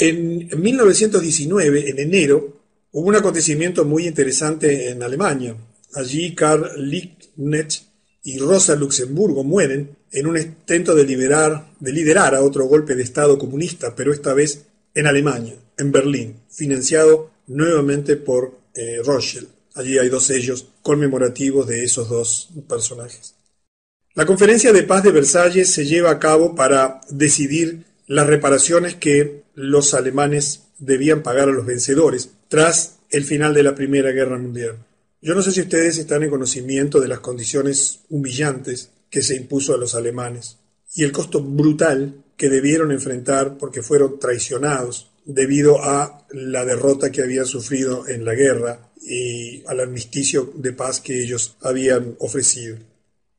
En 1919, en enero, hubo un acontecimiento muy interesante en Alemania. Allí Karl Liebknecht y Rosa Luxemburgo mueren en un intento de, liberar, de liderar a otro golpe de Estado comunista, pero esta vez en Alemania, en Berlín, financiado nuevamente por eh, Rothschild. Allí hay dos sellos conmemorativos de esos dos personajes. La conferencia de paz de Versalles se lleva a cabo para decidir las reparaciones que los alemanes debían pagar a los vencedores tras el final de la Primera Guerra Mundial. Yo no sé si ustedes están en conocimiento de las condiciones humillantes que se impuso a los alemanes y el costo brutal que debieron enfrentar porque fueron traicionados debido a la derrota que habían sufrido en la guerra y al armisticio de paz que ellos habían ofrecido.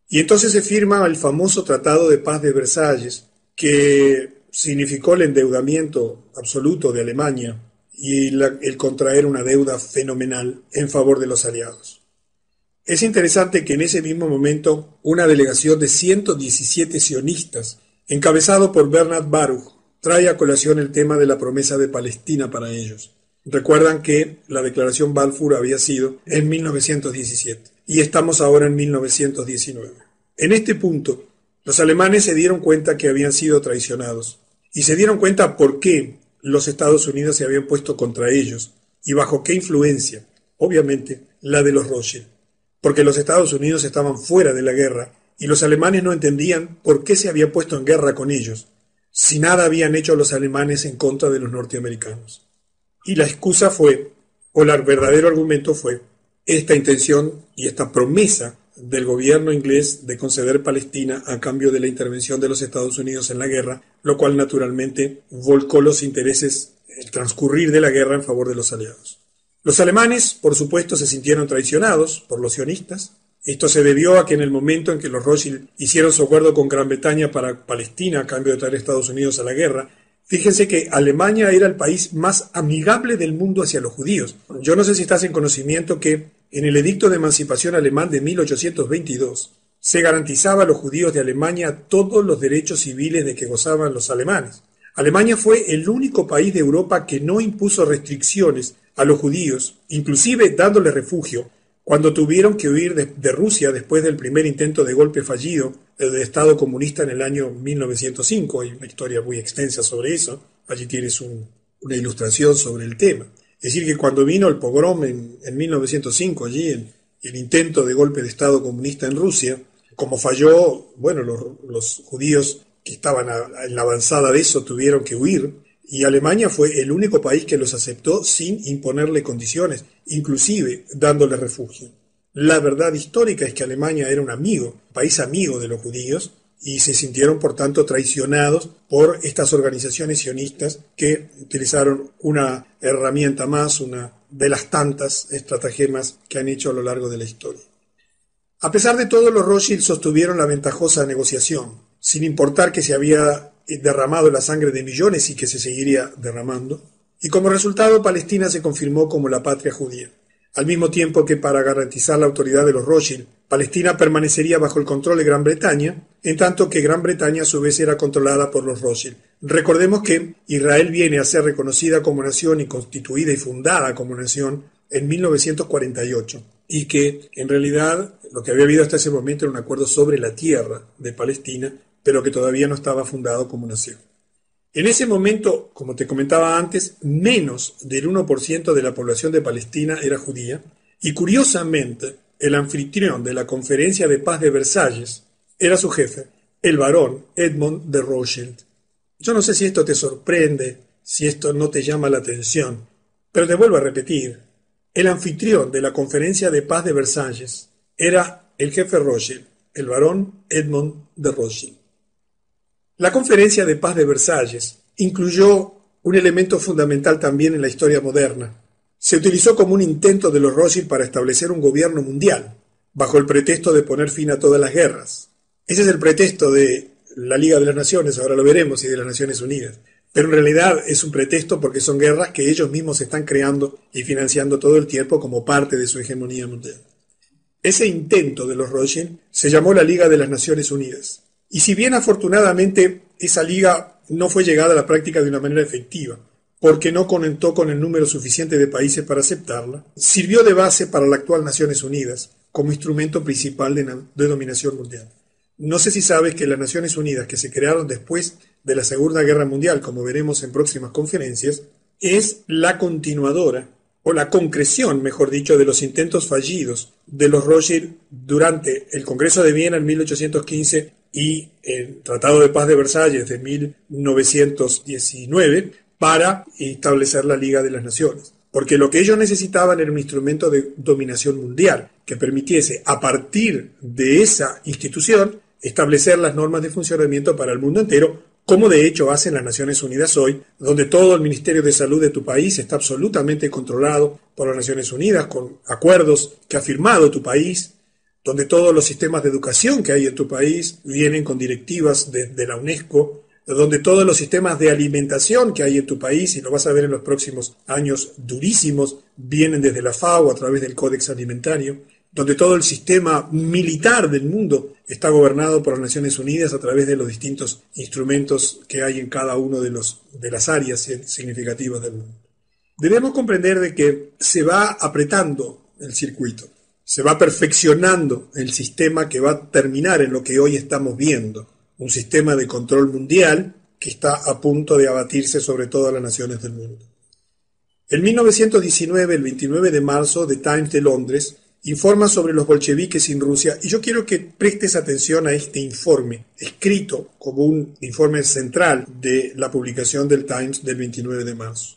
Y entonces se firma el famoso Tratado de Paz de Versalles, que significó el endeudamiento absoluto de Alemania y el contraer una deuda fenomenal en favor de los aliados. Es interesante que en ese mismo momento una delegación de 117 sionistas, encabezado por Bernard Baruch, trae a colación el tema de la promesa de Palestina para ellos. Recuerdan que la declaración Balfour había sido en 1917 y estamos ahora en 1919. En este punto, los alemanes se dieron cuenta que habían sido traicionados y se dieron cuenta por qué los Estados Unidos se habían puesto contra ellos y bajo qué influencia, obviamente la de los Rothschild, porque los Estados Unidos estaban fuera de la guerra y los alemanes no entendían por qué se había puesto en guerra con ellos, si nada habían hecho los alemanes en contra de los norteamericanos. Y la excusa fue, o el verdadero argumento fue, esta intención y esta promesa del gobierno inglés de conceder Palestina a cambio de la intervención de los Estados Unidos en la guerra, lo cual naturalmente volcó los intereses, el transcurrir de la guerra en favor de los aliados. Los alemanes, por supuesto, se sintieron traicionados por los sionistas. Esto se debió a que en el momento en que los Rothschild hicieron su acuerdo con Gran Bretaña para Palestina a cambio de traer a Estados Unidos a la guerra, Fíjense que Alemania era el país más amigable del mundo hacia los judíos. Yo no sé si estás en conocimiento que en el Edicto de Emancipación Alemán de 1822 se garantizaba a los judíos de Alemania todos los derechos civiles de que gozaban los alemanes. Alemania fue el único país de Europa que no impuso restricciones a los judíos, inclusive dándoles refugio, cuando tuvieron que huir de, Rusia después del primer intento de golpe fallido del Estado comunista en el año 1905. Hay una historia muy extensa sobre eso. Allí tienes una ilustración sobre el tema. Es decir, que cuando vino el pogrom en, 1905, allí, el intento de golpe de Estado comunista en Rusia, como falló, bueno, los, judíos que estaban en la avanzada de eso tuvieron que huir, y Alemania fue el único país que los aceptó sin imponerle condiciones, inclusive dándole refugio. La verdad histórica es que Alemania era un amigo, país amigo de los judíos, y se sintieron por tanto traicionados por estas organizaciones sionistas que utilizaron una herramienta más, una de las tantas estratagemas que han hecho a lo largo de la historia. A pesar de todo, los Rothschild sostuvieron la ventajosa negociación, sin importar que se había derramado la sangre de millones y que se seguiría derramando, y como resultado Palestina se confirmó como la patria judía al mismo tiempo que para garantizar la autoridad de los Rothschild, Palestina permanecería bajo el control de Gran Bretaña, en tanto que Gran Bretaña a su vez era controlada por los Rothschild. Recordemos que Israel viene a ser reconocida como nación y constituida y fundada como nación en 1948 y que en realidad lo que había habido hasta ese momento era un acuerdo sobre la tierra de Palestina, pero que todavía no estaba fundado como nación. En ese momento, como te comentaba antes, menos del 1% de la población de Palestina era judía, y curiosamente, el anfitrión de la Conferencia de Paz de Versalles era su jefe, el barón Edmond de Rothschild. Yo no sé si esto te sorprende, si esto no te llama la atención, pero te vuelvo a repetir, el anfitrión de la Conferencia de Paz de Versalles era el jefe Rothschild, el barón Edmond de Rothschild. La Conferencia de Paz de Versalles incluyó un elemento fundamental también en la historia moderna. Se utilizó como un intento de los Rothschild para establecer un gobierno mundial, bajo el pretexto de poner fin a todas las guerras. Ese es el pretexto de la Liga de las Naciones, ahora lo veremos, y de las Naciones Unidas. Pero en realidad es un pretexto porque son guerras que ellos mismos están creando y financiando todo el tiempo como parte de su hegemonía mundial. Ese intento de los Rothschild se llamó la Liga de las Naciones Unidas. Y si bien afortunadamente esa liga no fue llegada a la práctica de una manera efectiva, porque no conectó con el número suficiente de países para aceptarla, sirvió de base para la actual Naciones Unidas como instrumento principal de, dominación mundial. No sé si sabes que las Naciones Unidas, que se crearon después de la Segunda Guerra Mundial, como veremos en próximas conferencias, es la continuadora, o la concreción, mejor dicho, de los intentos fallidos de los Rothschild durante el Congreso de Viena en 1815 y el Tratado de Paz de Versalles de 1919 para establecer la Liga de las Naciones. Porque lo que ellos necesitaban era un instrumento de dominación mundial que permitiese, a partir de esa institución, establecer las normas de funcionamiento para el mundo entero, como de hecho hacen las Naciones Unidas hoy, donde todo el Ministerio de Salud de tu país está absolutamente controlado por las Naciones Unidas, con acuerdos que ha firmado tu país, donde todos los sistemas de educación que hay en tu país vienen con directivas de, la UNESCO, donde todos los sistemas de alimentación que hay en tu país, y lo vas a ver en los próximos años durísimos, vienen desde la FAO a través del Códex Alimentario, donde todo el sistema militar del mundo está gobernado por las Naciones Unidas a través de los distintos instrumentos que hay en cada una de, de las áreas significativas del mundo. Debemos comprender de que se va apretando el circuito, se va perfeccionando el sistema que va a terminar en lo que hoy estamos viendo, un sistema de control mundial que está a punto de abatirse sobre todas las naciones del mundo. En 1919, el 29 de marzo, The Times de Londres informa sobre los bolcheviques en Rusia y yo quiero que prestes atención a este informe, escrito como un informe central de la publicación del Times del 29 de marzo.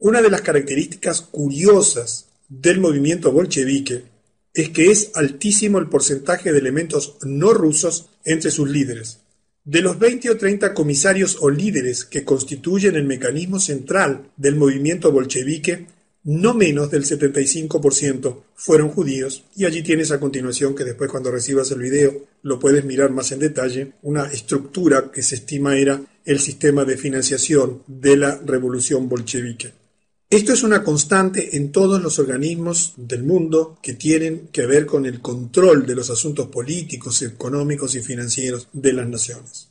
Una de las características curiosas del movimiento bolchevique es que es altísimo el porcentaje de elementos no rusos entre sus líderes. De los 20 o 30 comisarios o líderes que constituyen el mecanismo central del movimiento bolchevique, no menos del 75% fueron judíos y allí tienes a continuación que después cuando recibas el video lo puedes mirar más en detalle, una estructura que se estima era el sistema de financiación de la revolución bolchevique. Esto es una constante en todos los organismos del mundo que tienen que ver con el control de los asuntos políticos, económicos y financieros de las naciones.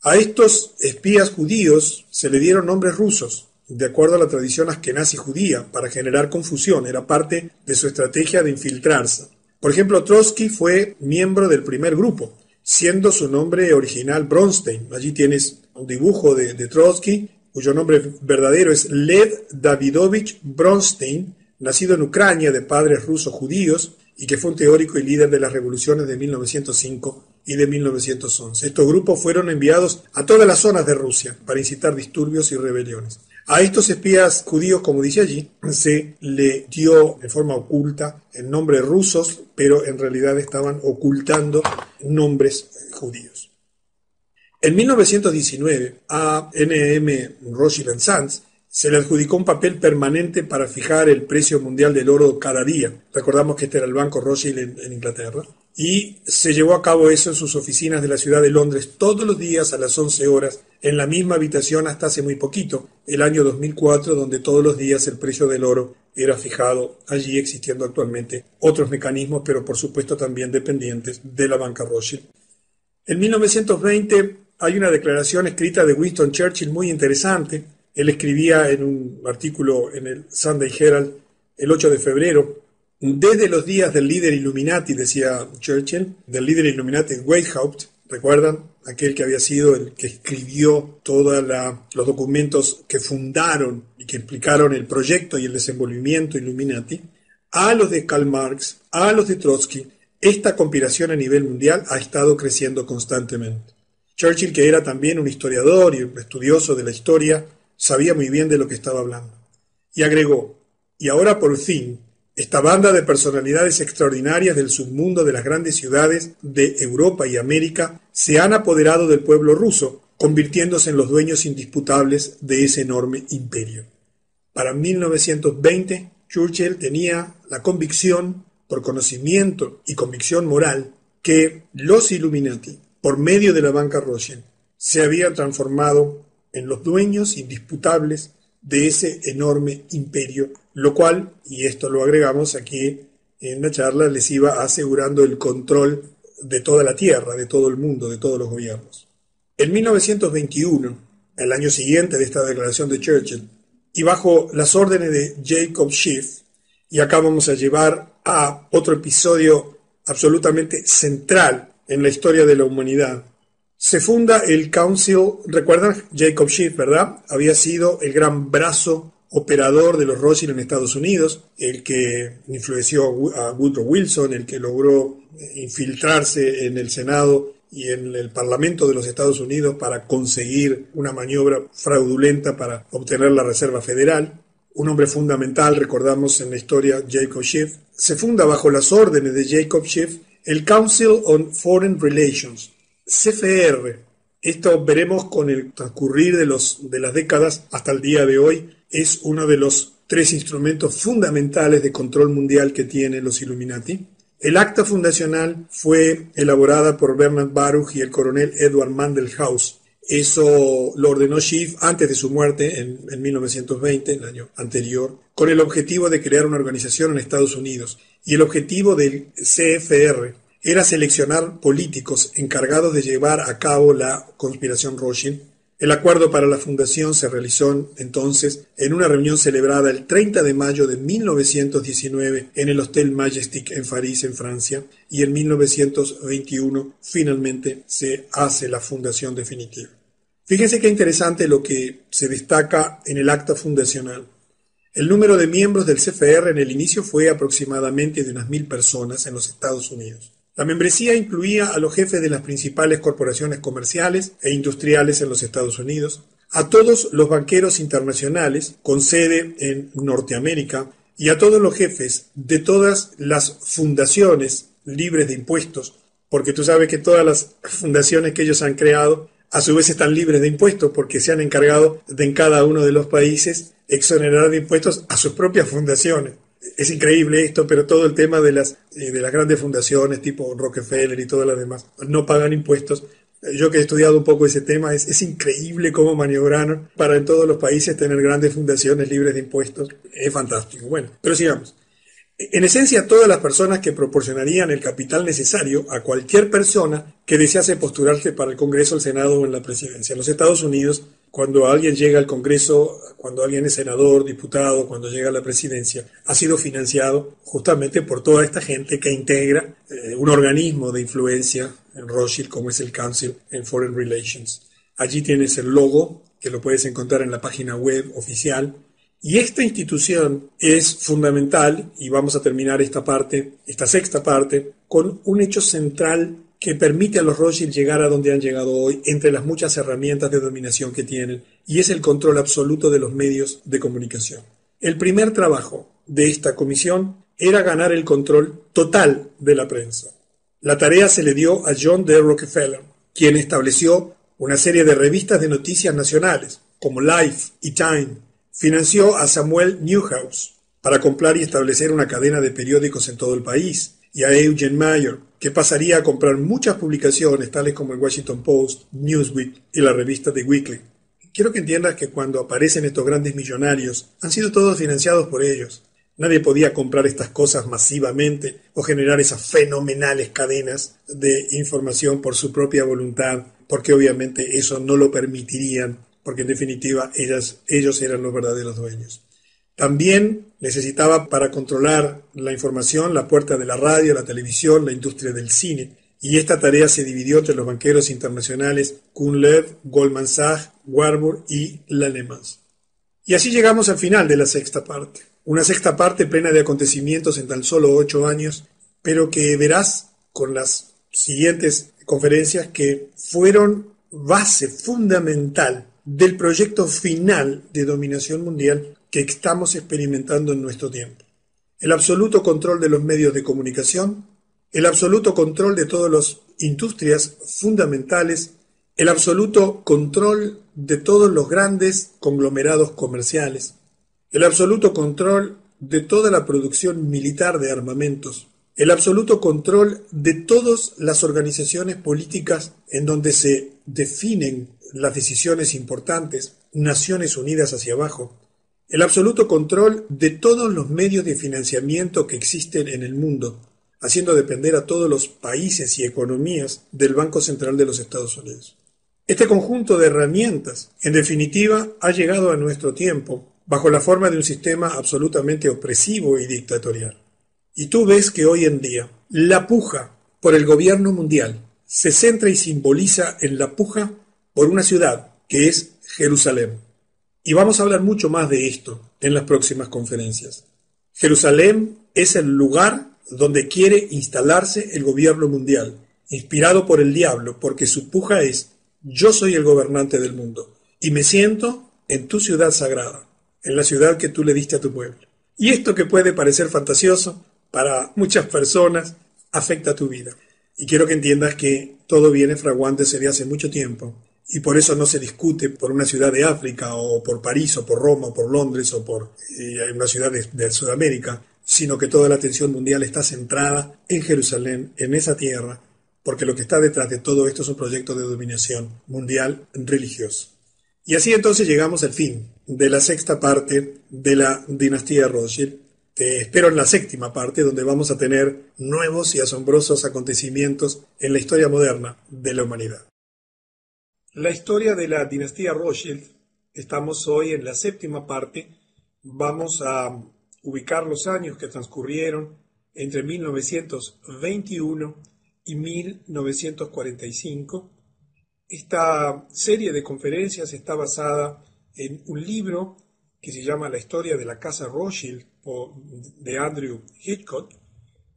A estos espías judíos se le dieron nombres rusos, de acuerdo a la tradición askenazi judía, para generar confusión, era parte de su estrategia de infiltrarse. Por ejemplo, Trotsky fue miembro del primer grupo, siendo su nombre original Bronstein. Allí tienes un dibujo de, de Trotsky, cuyo nombre verdadero es Lev Davidovich Bronstein, nacido en Ucrania de padres rusos judíos y que fue un teórico y líder de las revoluciones de 1905 y de 1911. Estos grupos fueron enviados a todas las zonas de Rusia para incitar disturbios y rebeliones. A estos espías judíos, como dice allí, se le dio de forma oculta el nombre rusos, pero en realidad estaban ocultando nombres judíos. En 1919, a NM Rothschild Sands se le adjudicó un papel permanente para fijar el precio mundial del oro cada día. Recordamos que este era el Banco Rothschild en, en, Inglaterra. Y se llevó a cabo eso en sus oficinas de la ciudad de Londres todos los días a las 11 horas, en la misma habitación hasta hace muy poquito, el año 2004, donde todos los días el precio del oro era fijado, allí existiendo actualmente otros mecanismos, pero por supuesto también dependientes de la banca Rothschild. En 1920 hay una declaración escrita de Winston Churchill muy interesante, él escribía en un artículo en el Sunday Herald el 8 de febrero, desde los días del líder Illuminati, decía Churchill, del líder Illuminati Weishaupt, ¿recuerdan? Aquel que había sido el que escribió todos los documentos que fundaron y que explicaron el proyecto y el desenvolvimiento Illuminati, a los de Karl Marx, a los de Trotsky, esta conspiración a nivel mundial ha estado creciendo constantemente. Churchill, que era también un historiador y un estudioso de la historia, sabía muy bien de lo que estaba hablando. Y agregó, y ahora por fin, esta banda de personalidades extraordinarias del submundo de las grandes ciudades de Europa y América se han apoderado del pueblo ruso, convirtiéndose en los dueños indisputables de ese enorme imperio. Para 1920, Churchill tenía la convicción, por conocimiento y convicción moral, que los Illuminati, por medio de la banca Rothschild, se habían transformado en los dueños indisputables de ese enorme imperio, lo cual, y esto lo agregamos aquí en la charla, les iba asegurando el control de toda la tierra, de todo el mundo, de todos los gobiernos. En 1921, el año siguiente de esta declaración de Churchill, y bajo las órdenes de Jacob Schiff, y acá vamos a llevar a otro episodio absolutamente central en la historia de la humanidad. Se funda el Council, recuerdan Jacob Schiff, ¿verdad? Había sido el gran brazo operador de los Rothschild en Estados Unidos, el que influenció a Woodrow Wilson, el que logró infiltrarse en el Senado y en el Parlamento de los Estados Unidos para conseguir una maniobra fraudulenta para obtener la Reserva Federal. Un hombre fundamental, recordamos en la historia, Jacob Schiff. Se funda bajo las órdenes de Jacob Schiff el Council on Foreign Relations, CFR. Esto veremos con el transcurrir de, las décadas hasta el día de hoy. Es uno de los tres instrumentos fundamentales de control mundial que tienen los Illuminati. El acta fundacional fue elaborada por Bernard Baruch y el coronel Edward Mandelhaus. Eso lo ordenó Schiff antes de su muerte en, en 1920, el año anterior, con el objetivo de crear una organización en Estados Unidos. Y el objetivo del CFR era seleccionar políticos encargados de llevar a cabo la conspiración Rothschild el acuerdo para la fundación se realizó entonces en una reunión celebrada el 30 de mayo de 1919 en el Hotel Majestic en París, en Francia, y en 1921 finalmente se hace la fundación definitiva. Fíjense qué interesante lo que se destaca en el acta fundacional. El número de miembros del CFR en el inicio fue aproximadamente de unas mil personas en los Estados Unidos. La membresía incluía a los jefes de las principales corporaciones comerciales e industriales en los Estados Unidos, a todos los banqueros internacionales con sede en Norteamérica y a todos los jefes de todas las fundaciones libres de impuestos, porque tú sabes que todas las fundaciones que ellos han creado a su vez están libres de impuestos porque se han encargado de en cada uno de los países exonerar de impuestos a sus propias fundaciones es increíble esto, pero todo el tema de las, eh, de las grandes fundaciones tipo Rockefeller y todas las demás no pagan impuestos. Yo que he estudiado un poco ese tema, es, es increíble cómo maniobraron para en todos los países tener grandes fundaciones libres de impuestos. Es fantástico. Bueno, pero sigamos. En esencia, todas las personas que proporcionarían el capital necesario a cualquier persona que desease postularse para el Congreso, el Senado o en la presidencia. En los Estados Unidos, cuando alguien llega al Congreso, cuando alguien es senador, diputado, cuando llega a la presidencia, ha sido financiado justamente por toda esta gente que integra eh, un organismo de influencia en Rothschild, como es el Council en Foreign Relations. Allí tienes el logo, que lo puedes encontrar en la página web oficial y esta institución es fundamental, y vamos a terminar esta parte, esta sexta parte, con un hecho central que permite a los Rothschild llegar a donde han llegado hoy, entre las muchas herramientas de dominación que tienen, y es el control absoluto de los medios de comunicación. El primer trabajo de esta comisión era ganar el control total de la prensa. La tarea se le dio a John D. Rockefeller, quien estableció una serie de revistas de noticias nacionales, como Life y Time, Financió a Samuel Newhouse para comprar y establecer una cadena de periódicos en todo el país, y a Eugene Mayer, que pasaría a comprar muchas publicaciones tales como el Washington Post, Newsweek y la revista The Weekly. Quiero que entiendas que cuando aparecen estos grandes millonarios, han sido todos financiados por ellos. Nadie podía comprar estas cosas masivamente o generar esas fenomenales cadenas de información por su propia voluntad, porque obviamente eso no lo permitirían porque en definitiva ellos eran los verdaderos dueños. También necesitaba para controlar la información la puerta de la radio, la televisión, la industria del cine, y esta tarea se dividió entre los banqueros internacionales Kuhn-Lev, Goldman Sachs, Warburg y Lanemans. Y así llegamos al final de la sexta parte. Una sexta parte plena de acontecimientos en tan solo ocho años, pero que verás con las siguientes conferencias que fueron base fundamental del proyecto final de dominación mundial que estamos experimentando en nuestro tiempo. El absoluto control de los medios de comunicación, el absoluto control de todas las industrias fundamentales, el absoluto control de todos los grandes conglomerados comerciales, el absoluto control de toda la producción militar de armamentos, el absoluto control de todas las organizaciones políticas en donde se definen las decisiones importantes, Naciones Unidas hacia abajo, el absoluto control de todos los medios de financiamiento que existen en el mundo, haciendo depender a todos los países y economías del Banco Central de los Estados Unidos. Este conjunto de herramientas, en definitiva, ha llegado a nuestro tiempo bajo la forma de un sistema absolutamente opresivo y dictatorial. Y tú ves que hoy en día la puja por el gobierno mundial se centra y simboliza en la puja por una ciudad que es Jerusalén. Y vamos a hablar mucho más de esto en las próximas conferencias. Jerusalén es el lugar donde quiere instalarse el gobierno mundial, inspirado por el diablo, porque su puja es, yo soy el gobernante del mundo, y me siento en tu ciudad sagrada, en la ciudad que tú le diste a tu pueblo. Y esto que puede parecer fantasioso, para muchas personas, afecta tu vida. Y quiero que entiendas que todo viene fraguándose de hace mucho tiempo, y por eso no se discute por una ciudad de África, o por París, o por Roma, o por Londres, o por eh, una ciudad de Sudamérica, sino que toda la atención mundial está centrada en Jerusalén, en esa tierra, porque lo que está detrás de todo esto es un proyecto de dominación mundial religioso. Y así entonces llegamos al fin de la sexta parte de la dinastía Rothschild. Te espero en la séptima parte, donde vamos a tener nuevos y asombrosos acontecimientos en la historia moderna de la humanidad. La historia de la dinastía Rothschild, estamos hoy en la séptima parte, vamos a ubicar los años que transcurrieron entre 1921 y 1945. Esta serie de conferencias está basada en un libro que se llama La historia de la Casa Rothschild de Andrew Hitchcock.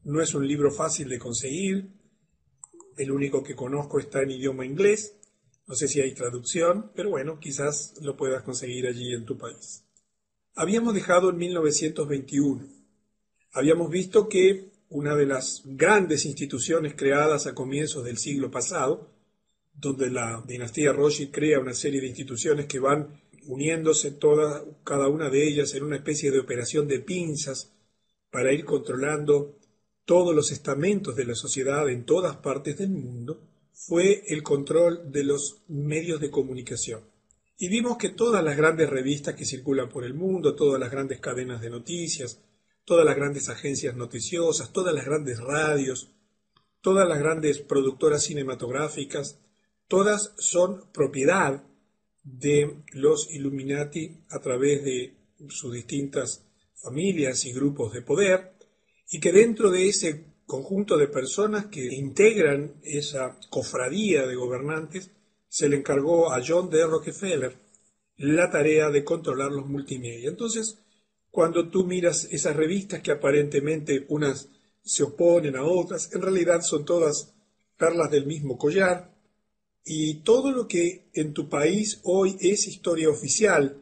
No es un libro fácil de conseguir, el único que conozco está en idioma inglés, no sé si hay traducción, pero bueno, quizás lo puedas conseguir allí en tu país. Habíamos dejado en 1921. Habíamos visto que una de las grandes instituciones creadas a comienzos del siglo pasado, donde la dinastía Rothschild crea una serie de instituciones que van uniéndose todas, cada una de ellas en una especie de operación de pinzas para ir controlando todos los estamentos de la sociedad en todas partes del mundo, fue el control de los medios de comunicación. Y vimos que todas las grandes revistas que circulan por el mundo, todas las grandes cadenas de noticias, todas las grandes agencias noticiosas, todas las grandes radios, todas las grandes productoras cinematográficas, todas son propiedad de los Illuminati a través de sus distintas familias y grupos de poder, y que dentro de ese conjunto de personas que integran esa cofradía de gobernantes, se le encargó a John D. Rockefeller la tarea de controlar los multimedia. Entonces, cuando tú miras esas revistas que aparentemente unas se oponen a otras, en realidad son todas perlas del mismo collar, y todo lo que en tu país hoy es historia oficial,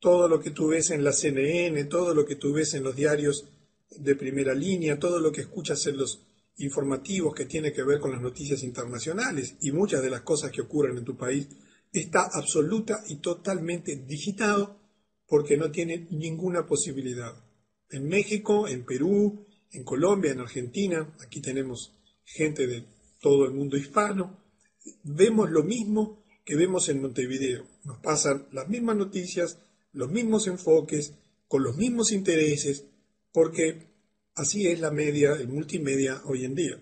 todo lo que tú ves en la CNN, todo lo que tú ves en los diarios de primera línea, todo lo que escuchas en los informativos que tiene que ver con las noticias internacionales y muchas de las cosas que ocurren en tu país, está absoluta y totalmente digitado porque no tiene ninguna posibilidad. En México, en Perú, en Colombia, en Argentina, aquí tenemos gente de todo el mundo hispano, vemos lo mismo que vemos en Montevideo. Nos pasan las mismas noticias, los mismos enfoques, con los mismos intereses, porque Así es la media, el multimedia hoy en día.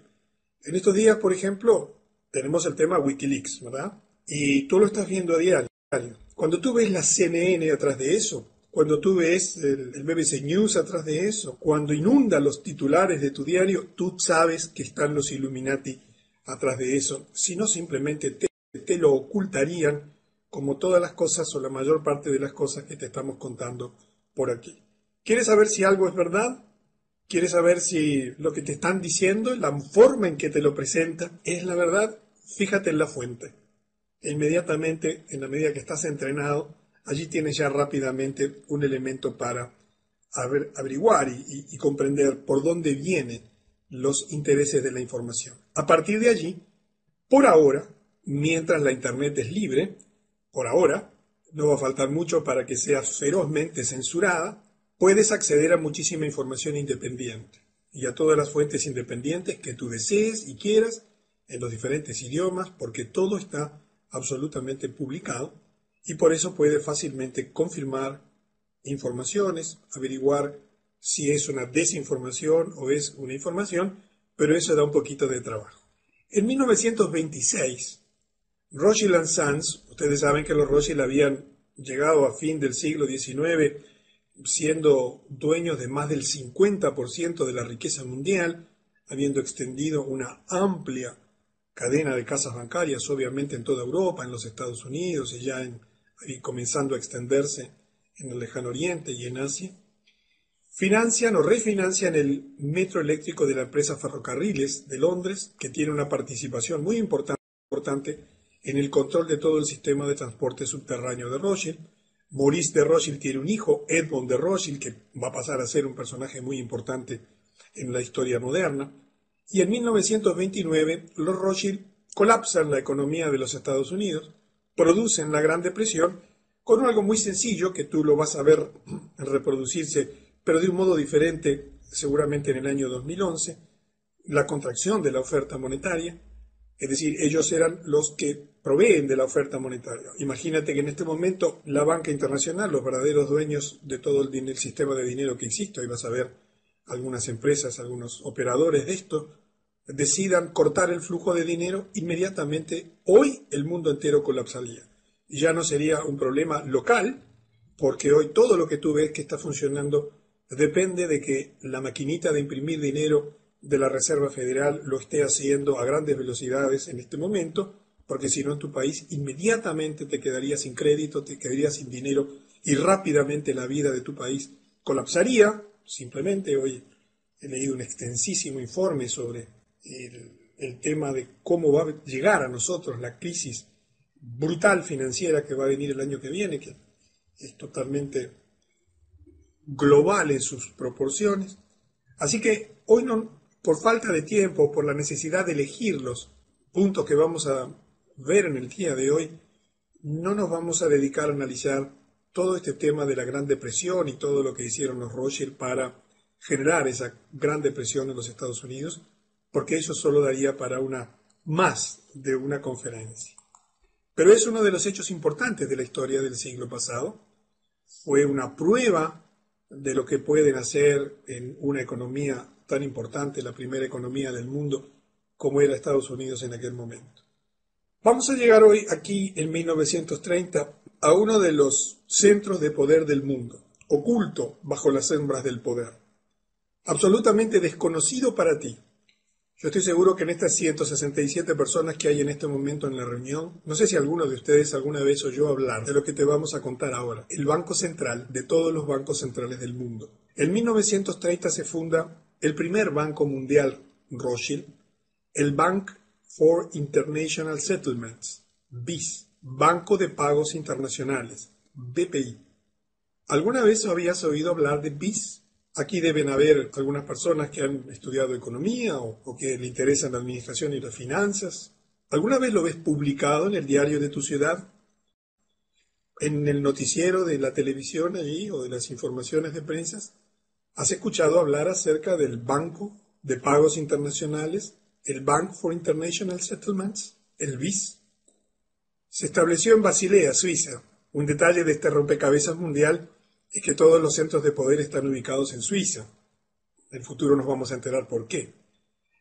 En estos días, por ejemplo, tenemos el tema Wikileaks, ¿verdad? Y tú lo estás viendo a diario. Cuando tú ves la CNN atrás de eso, cuando tú ves el, BBC News atrás de eso, cuando inunda los titulares de tu diario, tú sabes que están los Illuminati atrás de eso. Si no, simplemente te, te lo ocultarían como todas las cosas o la mayor parte de las cosas que te estamos contando por aquí. ¿Quieres saber si algo es verdad? ¿Quieres saber si lo que te están diciendo, la forma en que te lo presentan, es la verdad? Fíjate en la fuente. E inmediatamente, en la medida que estás entrenado, allí tienes ya rápidamente un elemento para averiguar y, y comprender por dónde vienen los intereses de la información. A partir de allí, por ahora, mientras la Internet es libre, por ahora, no va a faltar mucho para que sea ferozmente censurada, puedes acceder a muchísima información independiente y a todas las fuentes independientes que tú desees y quieras en los diferentes idiomas, porque todo está absolutamente publicado y por eso puedes fácilmente confirmar informaciones, averiguar si es una desinformación o es una información, pero eso da un poquito de trabajo. En 1926, Rothschild Sons, ustedes saben que los Rothschild habían llegado a fin del siglo XIX siendo dueños de más del 50% de la riqueza mundial, habiendo extendido una amplia cadena de casas bancarias, obviamente en toda Europa, en los Estados Unidos y ya en, comenzando a extenderse en el lejano oriente y en Asia, financian o refinancian el metro eléctrico de la empresa Ferrocarriles de Londres, que tiene una participación muy importante en el control de todo el sistema de transporte subterráneo de Rothschild. Maurice de Rothschild tiene un hijo, Edmond de Rothschild, que va a pasar a ser un personaje muy importante en la historia moderna. Y en 1929 los Rothschild colapsan la economía de los Estados Unidos, producen la Gran Depresión con algo muy sencillo que tú lo vas a ver reproducirse, pero de un modo diferente, seguramente en el año 2011, la contracción de la oferta monetaria, es decir, ellos eran los que proveen de la oferta monetaria. Imagínate que en este momento la banca internacional, los verdaderos dueños de todo el, sistema de dinero que existe, ahí vas a ver algunas empresas, algunos operadores de esto, decidan cortar el flujo de dinero, inmediatamente hoy el mundo entero colapsaría. Y ya no sería un problema local, porque hoy todo lo que tú ves que está funcionando depende de que la maquinita de imprimir dinero de la Reserva Federal lo esté haciendo a grandes velocidades en este momento, porque si no en tu país inmediatamente te quedarías sin crédito, te quedarías sin dinero y rápidamente la vida de tu país colapsaría. Simplemente hoy he leído un extensísimo informe sobre el, tema de cómo va a llegar a nosotros la crisis brutal financiera que va a venir el año que viene, que es totalmente global en sus proporciones. Así que hoy no, por falta de tiempo, por la necesidad de elegir los puntos que vamos a ver en el día de hoy, no nos vamos a dedicar a analizar todo este tema de la Gran Depresión y todo lo que hicieron los Rothschild para generar esa Gran Depresión en los Estados Unidos, porque eso solo daría para una más de una conferencia. Pero es uno de los hechos importantes de la historia del siglo pasado. Fue una prueba de lo que pueden hacer en una economía tan importante, la primera economía del mundo, como era Estados Unidos en aquel momento. Vamos a llegar hoy aquí en 1930 a uno de los centros de poder del mundo, oculto bajo las sombras del poder, absolutamente desconocido para ti, yo estoy seguro que en estas 167 personas que hay en este momento en la reunión, no sé si alguno de ustedes alguna vez oyó hablar de lo que te vamos a contar ahora, el Banco Central de todos los bancos centrales del mundo. En 1930 se funda el primer banco mundial Rothschild, el Bank for International Settlements, BIS, Banco de Pagos Internacionales, BPI. ¿Alguna vez habías oído hablar de BIS? Aquí deben haber algunas personas que han estudiado economía o, que le interesan la administración y las finanzas. ¿Alguna vez lo ves publicado en el diario de tu ciudad? ¿En el noticiero de la televisión allí o de las informaciones de prensa? ¿Has escuchado hablar acerca del Banco de Pagos Internacionales, el Bank for International Settlements, el BIS? Se estableció en Basilea, Suiza. Un detalle de este rompecabezas mundial es que todos los centros de poder están ubicados en Suiza. En el futuro nos vamos a enterar por qué.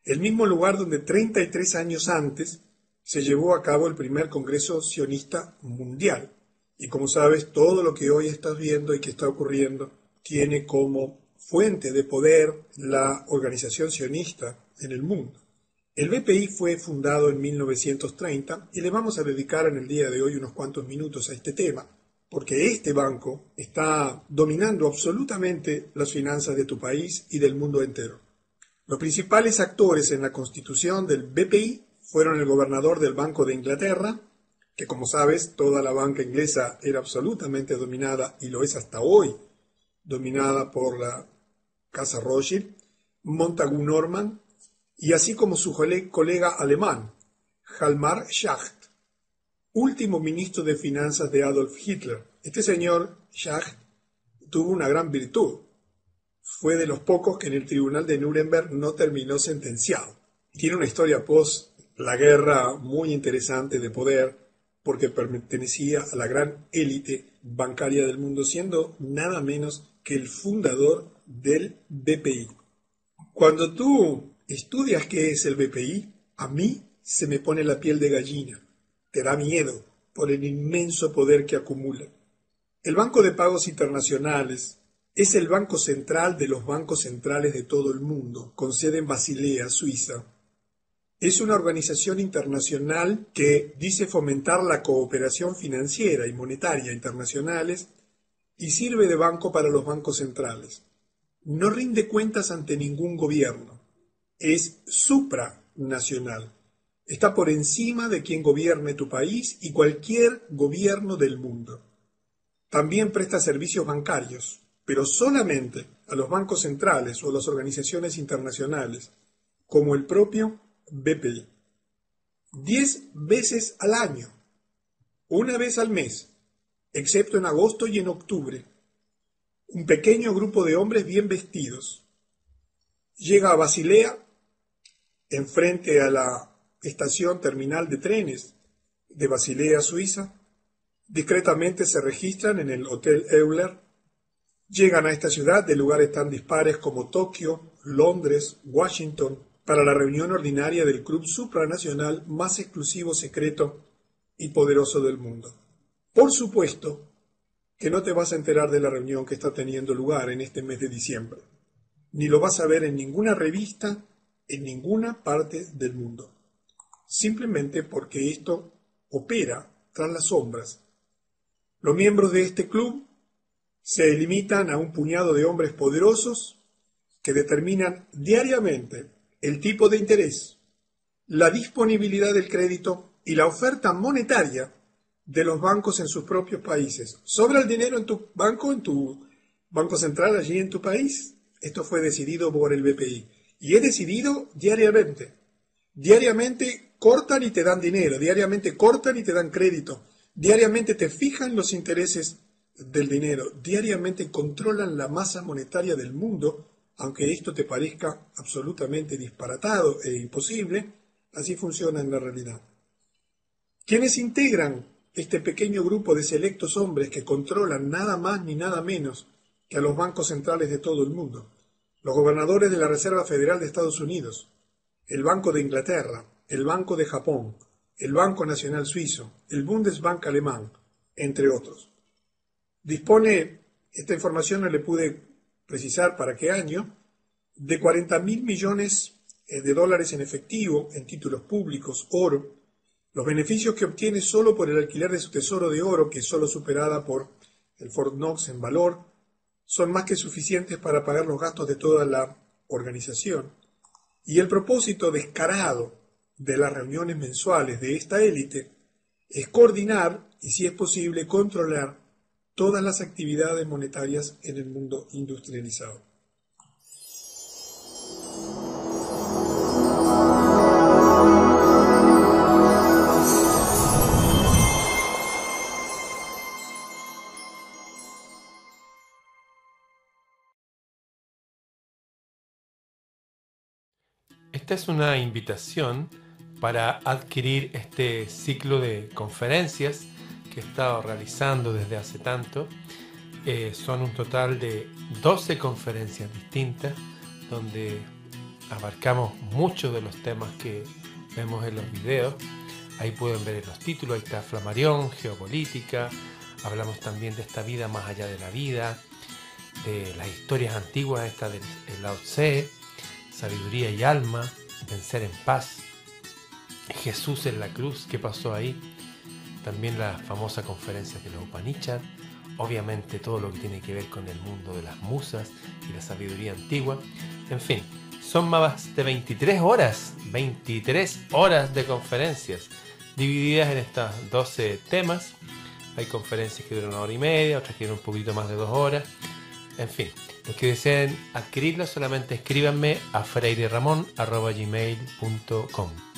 El mismo lugar donde 33 años antes se llevó a cabo el primer Congreso Sionista Mundial. Y como sabes, todo lo que hoy estás viendo y que está ocurriendo tiene como fuente de poder la organización sionista en el mundo. El BPI fue fundado en 1930 y le vamos a dedicar en el día de hoy unos cuantos minutos a este tema porque este banco está dominando absolutamente las finanzas de tu país y del mundo entero. Los principales actores en la constitución del BPI fueron el gobernador del Banco de Inglaterra, que como sabes, toda la banca inglesa era absolutamente dominada y lo es hasta hoy, dominada por la Casa Rothschild, Montagu Norman, y así como su colega alemán, Hjalmar Schacht, último ministro de Finanzas de Adolf Hitler. Este señor, Schacht, tuvo una gran virtud. Fue de los pocos que en el tribunal de Nuremberg no terminó sentenciado. Tiene una historia post la guerra muy interesante de poder porque pertenecía a la gran élite bancaria del mundo, siendo nada menos que el fundador del BPI. Cuando tú estudias qué es el BPI, a mí se me pone la piel de gallina te da miedo por el inmenso poder que acumula. El Banco de Pagos Internacionales Es el banco central de los bancos centrales de todo el mundo, con sede en Basilea, Suiza. Es una organización internacional que dice fomentar la cooperación financiera y monetaria internacionales y sirve de banco para los bancos centrales. No rinde cuentas ante ningún gobierno. Es supranacional. Está por encima de quien gobierne tu país y cualquier gobierno del mundo. También presta servicios bancarios, pero solamente a los bancos centrales o a las organizaciones internacionales, como el propio BPI. Diez veces al año, una vez al mes, excepto en agosto y en octubre, un pequeño grupo de hombres bien vestidos llega a Basilea, enfrente a la estación terminal de trenes de Basilea, Suiza, discretamente se registran en el Hotel Euler Llegan a esta ciudad de lugares tan dispares como Tokio, Londres, Washington, para la reunión ordinaria del club supranacional más exclusivo, secreto y poderoso del mundo. Por supuesto que no te vas a enterar de la reunión que está teniendo lugar en este mes de diciembre, ni lo vas a ver en ninguna revista en ninguna parte del mundo, simplemente porque esto opera tras las sombras. Los miembros de este club se limitan a un puñado de hombres poderosos que determinan diariamente el tipo de interés, la disponibilidad del crédito y la oferta monetaria de los bancos en sus propios países. ¿Sobra el dinero en tu banco, en tu banco central allí en tu país? Esto fue decidido por el BPI. Y es decidido diariamente. Diariamente cortan y te dan dinero, diariamente cortan y te dan crédito, diariamente te fijan los intereses del dinero diariamente controlan la masa monetaria del mundo, aunque esto te parezca absolutamente disparatado e imposible, así funciona en la realidad. ¿Quiénes integran este pequeño grupo de selectos hombres que controlan nada más ni nada menos que a los bancos centrales de todo el mundo? Los gobernadores de la Reserva Federal de Estados Unidos, el Banco de Inglaterra, el Banco de Japón, el Banco Nacional Suizo, el Bundesbank alemán, entre otros. Dispone, esta información no le pude precisar para qué año, de 40 mil millones eh, de dólares en efectivo, en títulos públicos, oro, los beneficios que obtiene solo por el alquiler de su tesoro de oro, que es solo superada por el Fort Knox en valor, son más que suficientes para pagar los gastos de toda la organización. Y el propósito descarado de las reuniones mensuales de esta élite es coordinar y, si es posible, controlar todas las actividades monetarias en el mundo industrializado. Esta es una invitación para adquirir este ciclo de conferencias que he estado realizando desde hace tanto. Eh, son un total de 12 conferencias distintas donde abarcamos muchos de los temas que vemos en los videos. Ahí pueden ver los títulos, ahí está Flamarión, Geopolítica, hablamos también de esta vida más allá de la vida, de las historias antiguas, esta del Lao Tse, Sabiduría y Alma, Vencer en Paz, Jesús en la cruz, ¿qué pasó ahí? también la famosa conferencia de los Upanishad, obviamente todo lo que tiene que ver con el mundo de las musas y la sabiduría antigua, en fin, son más de 23 horas, 23 horas de conferencias, divididas en estas 12 temas. Hay conferencias que duran una hora y media, otras que duran un poquito más de dos horas. En fin, los que deseen adquirirlo solamente escríbanme a freireramon.gmail.com